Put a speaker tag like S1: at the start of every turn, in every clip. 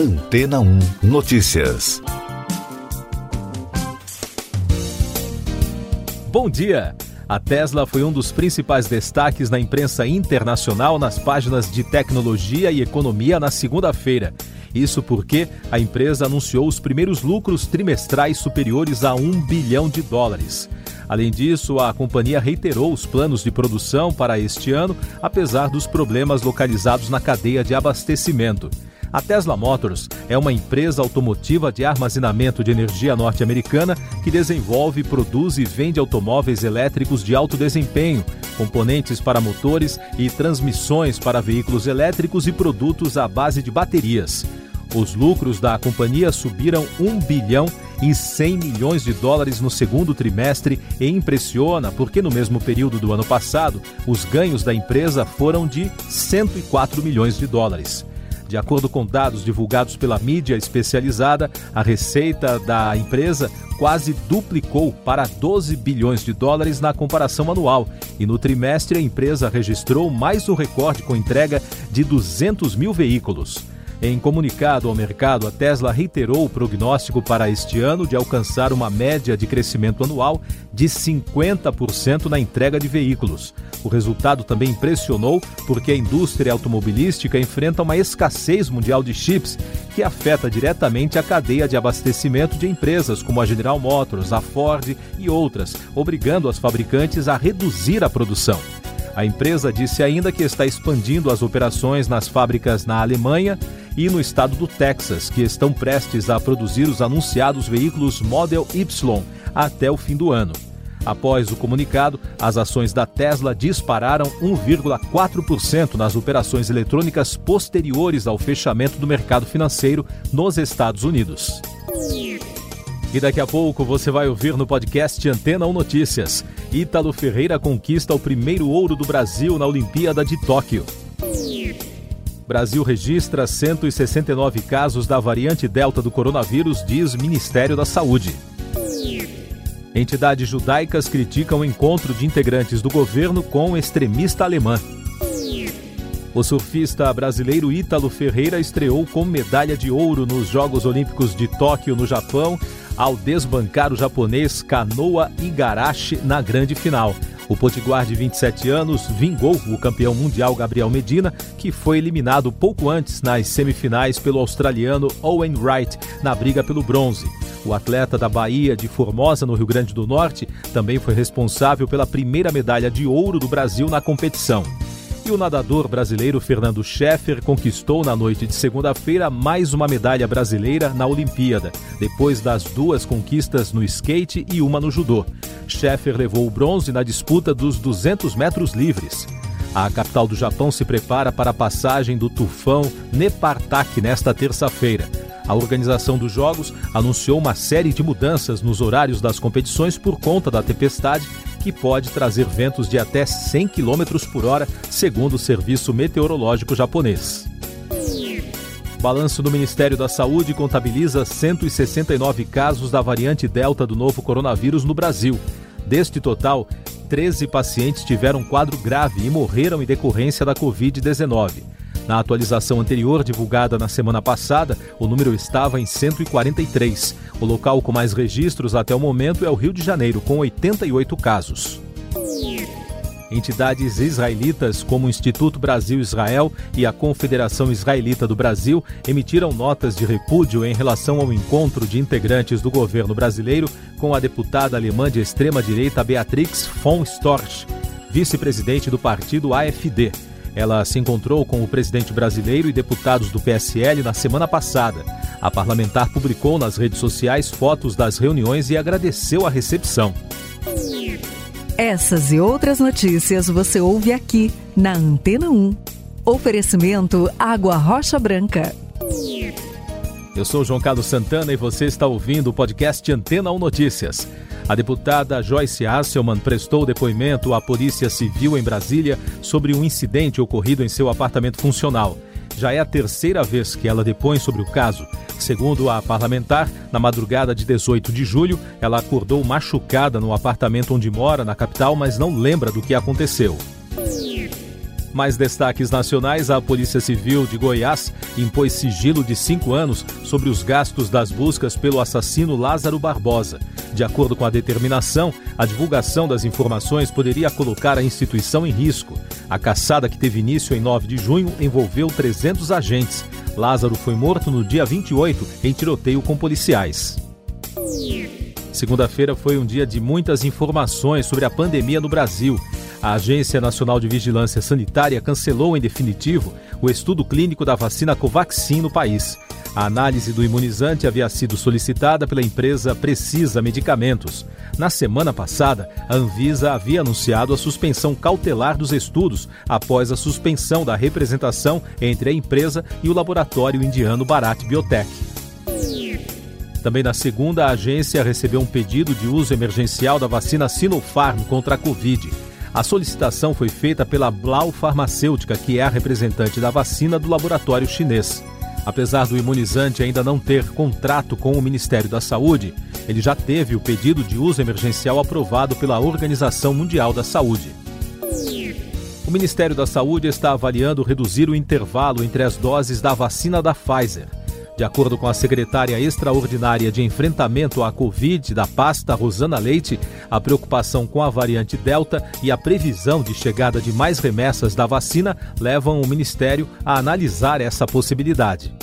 S1: Antena 1 Notícias.
S2: Bom dia! A Tesla foi um dos principais destaques na imprensa internacional nas páginas de tecnologia e economia na segunda-feira. Isso porque a empresa anunciou os primeiros lucros trimestrais superiores a um bilhão de dólares. Além disso, a companhia reiterou os planos de produção para este ano, apesar dos problemas localizados na cadeia de abastecimento. A Tesla Motors é uma empresa automotiva de armazenamento de energia norte-americana que desenvolve, produz e vende automóveis elétricos de alto desempenho, componentes para motores e transmissões para veículos elétricos e produtos à base de baterias. Os lucros da companhia subiram 1 bilhão e 100 milhões de dólares no segundo trimestre e impressiona porque no mesmo período do ano passado, os ganhos da empresa foram de 104 milhões de dólares. De acordo com dados divulgados pela mídia especializada, a receita da empresa quase duplicou para 12 bilhões de dólares na comparação anual. E no trimestre, a empresa registrou mais um recorde com entrega de 200 mil veículos. Em comunicado ao mercado, a Tesla reiterou o prognóstico para este ano de alcançar uma média de crescimento anual de 50% na entrega de veículos. O resultado também impressionou porque a indústria automobilística enfrenta uma escassez mundial de chips que afeta diretamente a cadeia de abastecimento de empresas como a General Motors, a Ford e outras, obrigando as fabricantes a reduzir a produção. A empresa disse ainda que está expandindo as operações nas fábricas na Alemanha e no estado do Texas, que estão prestes a produzir os anunciados veículos Model Y até o fim do ano. Após o comunicado, as ações da Tesla dispararam 1,4% nas operações eletrônicas posteriores ao fechamento do mercado financeiro nos Estados Unidos. E daqui a pouco você vai ouvir no podcast Antena 1 Notícias. Ítalo Ferreira conquista o primeiro ouro do Brasil na Olimpíada de Tóquio. Brasil registra 169 casos da variante Delta do coronavírus, diz Ministério da Saúde. Entidades judaicas criticam o encontro de integrantes do governo com extremista alemã. O surfista brasileiro Ítalo Ferreira estreou com medalha de ouro nos Jogos Olímpicos de Tóquio, no Japão, ao desbancar o japonês Kanoa Igarashi na grande final. O potiguar de 27 anos vingou o campeão mundial Gabriel Medina, que foi eliminado pouco antes nas semifinais pelo australiano Owen Wright na briga pelo bronze. O atleta da Bahia de Formosa, no Rio Grande do Norte, também foi responsável pela primeira medalha de ouro do Brasil na competição. E o nadador brasileiro Fernando Scheffer conquistou na noite de segunda-feira mais uma medalha brasileira na Olimpíada, depois das duas conquistas no skate e uma no judô. Scheffer levou o bronze na disputa dos 200 metros livres. A capital do Japão se prepara para a passagem do tufão Nepartak nesta terça-feira. A organização dos Jogos anunciou uma série de mudanças nos horários das competições por conta da tempestade que pode trazer ventos de até 100 km por hora, segundo o Serviço Meteorológico Japonês. Balanço do Ministério da Saúde contabiliza 169 casos da variante Delta do novo coronavírus no Brasil. Deste total, 13 pacientes tiveram quadro grave e morreram em decorrência da Covid-19. Na atualização anterior, divulgada na semana passada, o número estava em 143. O local com mais registros até o momento é o Rio de Janeiro, com 88 casos. Entidades israelitas como o Instituto Brasil-Israel e a Confederação Israelita do Brasil emitiram notas de repúdio em relação ao encontro de integrantes do governo brasileiro com a deputada alemã de extrema-direita Beatrix von Storch, vice-presidente do partido AFD. Ela se encontrou com o presidente brasileiro e deputados do PSL na semana passada. A parlamentar publicou nas redes sociais fotos das reuniões e agradeceu a recepção.
S3: Essas e outras notícias você ouve aqui na Antena 1. Oferecimento Água Rocha Branca.
S2: Eu sou João Carlos Santana e você está ouvindo o podcast Antena 1 Notícias. A deputada Joyce Hasselman prestou depoimento à Polícia Civil em Brasília sobre um incidente ocorrido em seu apartamento funcional. Já é a terceira vez que ela depõe sobre o caso. Segundo a parlamentar, na madrugada de 18 de julho, ela acordou machucada no apartamento onde mora, na capital, mas não lembra do que aconteceu. Mais destaques nacionais: a Polícia Civil de Goiás impôs sigilo de cinco anos sobre os gastos das buscas pelo assassino Lázaro Barbosa. De acordo com a determinação, a divulgação das informações poderia colocar a instituição em risco. A caçada que teve início em 9 de junho envolveu 300 agentes. Lázaro foi morto no dia 28 em tiroteio com policiais. Segunda-feira foi um dia de muitas informações sobre a pandemia no Brasil. A Agência Nacional de Vigilância Sanitária cancelou em definitivo o estudo clínico da vacina Covaxin no país. A análise do imunizante havia sido solicitada pela empresa Precisa Medicamentos. Na semana passada, a Anvisa havia anunciado a suspensão cautelar dos estudos após a suspensão da representação entre a empresa e o laboratório indiano Bharat Biotech. Também na segunda, a agência recebeu um pedido de uso emergencial da vacina Sinopharm contra a Covid. A solicitação foi feita pela Blau Farmacêutica, que é a representante da vacina do laboratório chinês. Apesar do imunizante ainda não ter contrato com o Ministério da Saúde, ele já teve o pedido de uso emergencial aprovado pela Organização Mundial da Saúde. O Ministério da Saúde está avaliando reduzir o intervalo entre as doses da vacina da Pfizer. De acordo com a secretária extraordinária de enfrentamento à Covid da pasta Rosana Leite, a preocupação com a variante Delta e a previsão de chegada de mais remessas da vacina levam o Ministério a analisar essa possibilidade.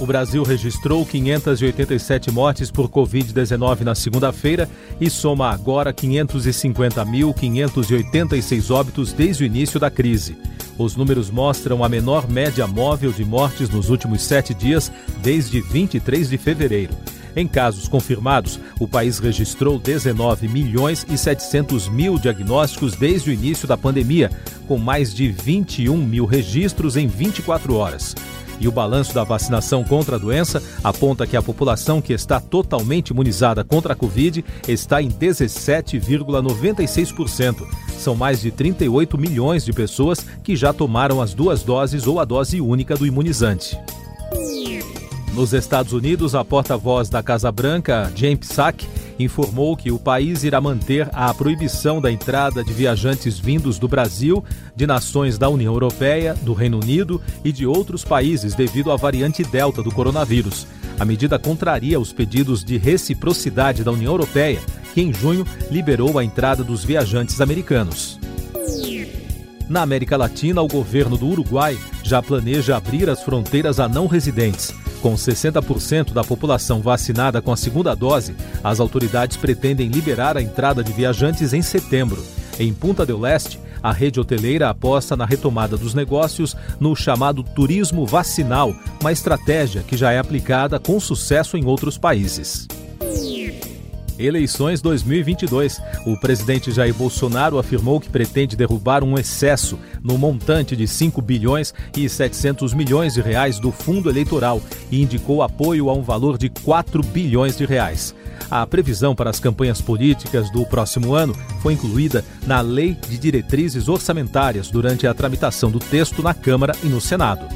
S2: O Brasil registrou 587 mortes por Covid-19 na segunda-feira e soma agora 550.586 óbitos desde o início da crise. Os números mostram a menor média móvel de mortes nos últimos sete dias, desde 23 de fevereiro. Em casos confirmados, o país registrou 19 milhões e 700 mil diagnósticos desde o início da pandemia, com mais de 21 mil registros em 24 horas. E o balanço da vacinação contra a doença aponta que a população que está totalmente imunizada contra a Covid está em 17,96%. São mais de 38 milhões de pessoas que já tomaram as duas doses ou a dose única do imunizante. Nos Estados Unidos, a porta-voz da Casa Branca, James Psaki, informou que o país irá manter a proibição da entrada de viajantes vindos do Brasil, de nações da União Europeia, do Reino Unido e de outros países devido à variante Delta do coronavírus. A medida contraria os pedidos de reciprocidade da União Europeia, que em junho liberou a entrada dos viajantes americanos. Na América Latina, o governo do Uruguai já planeja abrir as fronteiras a não residentes. Com 60% da população vacinada com a segunda dose, as autoridades pretendem liberar a entrada de viajantes em setembro. Em Punta del Leste, a rede hoteleira aposta na retomada dos negócios no chamado turismo vacinal, uma estratégia que já é aplicada com sucesso em outros países. Eleições 2022. O presidente Jair Bolsonaro afirmou que pretende derrubar um excesso no montante de 5 bilhões e 700 milhões de reais do fundo eleitoral e indicou apoio a um valor de 4 bilhões de reais. A previsão para as campanhas políticas do próximo ano foi incluída na Lei de Diretrizes Orçamentárias durante a tramitação do texto na Câmara e no Senado.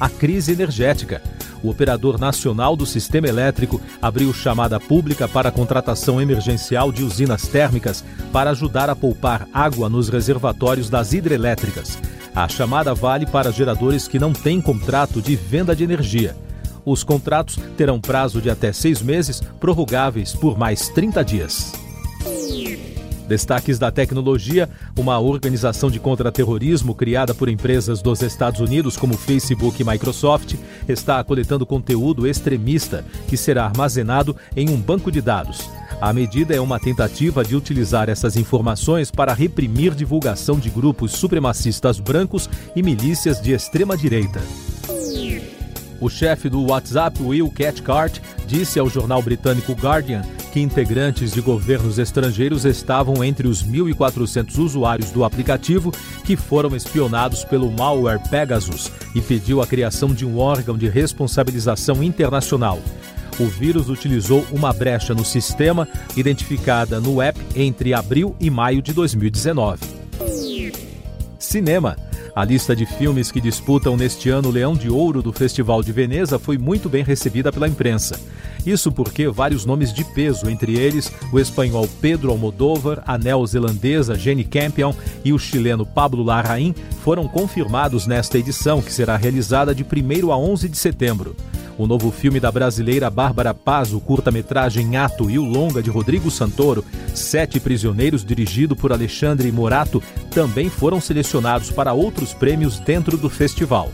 S2: A crise energética o Operador Nacional do Sistema Elétrico abriu chamada pública para contratação emergencial de usinas térmicas para ajudar a poupar água nos reservatórios das hidrelétricas. A chamada vale para geradores que não têm contrato de venda de energia. Os contratos terão prazo de até seis meses, prorrogáveis por mais 30 dias. Destaques da tecnologia: uma organização de contra-terrorismo criada por empresas dos Estados Unidos como Facebook e Microsoft está coletando conteúdo extremista que será armazenado em um banco de dados. A medida é uma tentativa de utilizar essas informações para reprimir divulgação de grupos supremacistas brancos e milícias de extrema-direita. O chefe do WhatsApp, Will Cathcart, disse ao jornal britânico Guardian que integrantes de governos estrangeiros estavam entre os 1.400 usuários do aplicativo que foram espionados pelo malware Pegasus e pediu a criação de um órgão de responsabilização internacional. O vírus utilizou uma brecha no sistema identificada no app entre abril e maio de 2019. Cinema. A lista de filmes que disputam neste ano o Leão de Ouro do Festival de Veneza foi muito bem recebida pela imprensa. Isso porque vários nomes de peso, entre eles o espanhol Pedro Almodóvar, a neozelandesa Jenny Campion e o chileno Pablo Larraín, foram confirmados nesta edição, que será realizada de 1 a 11 de setembro. O novo filme da brasileira Bárbara Paz, o curta-metragem Ato e o longa de Rodrigo Santoro, Sete Prisioneiros, dirigido por Alexandre Morato, também foram selecionados para outros prêmios dentro do festival.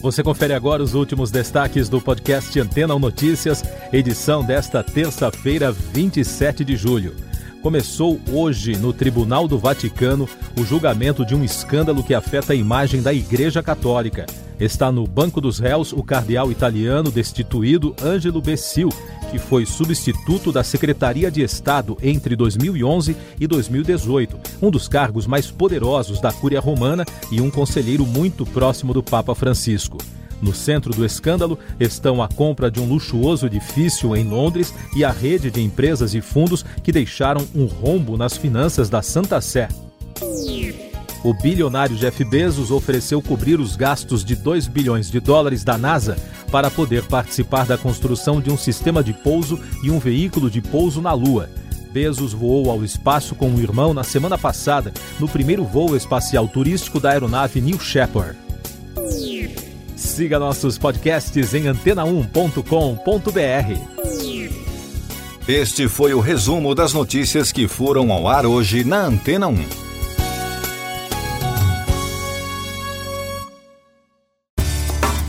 S2: Você confere agora os últimos destaques do podcast Antena Notícias, edição desta terça-feira, 27 de julho. Começou hoje no Tribunal do Vaticano o julgamento de um escândalo que afeta a imagem da Igreja Católica. Está no banco dos réus o cardeal italiano destituído Ângelo Bessil, que foi substituto da Secretaria de Estado entre 2011 e 2018, um dos cargos mais poderosos da Cúria Romana e um conselheiro muito próximo do Papa Francisco. No centro do escândalo estão a compra de um luxuoso edifício em Londres e a rede de empresas e fundos que deixaram um rombo nas finanças da Santa Sé. O bilionário Jeff Bezos ofereceu cobrir os gastos de 2 bilhões de dólares da NASA para poder participar da construção de um sistema de pouso e um veículo de pouso na Lua. Bezos voou ao espaço com o irmão na semana passada, no primeiro voo espacial turístico da aeronave New Shepard. Siga nossos podcasts em antena1.com.br.
S1: Este foi o resumo das notícias que foram ao ar hoje na Antena 1.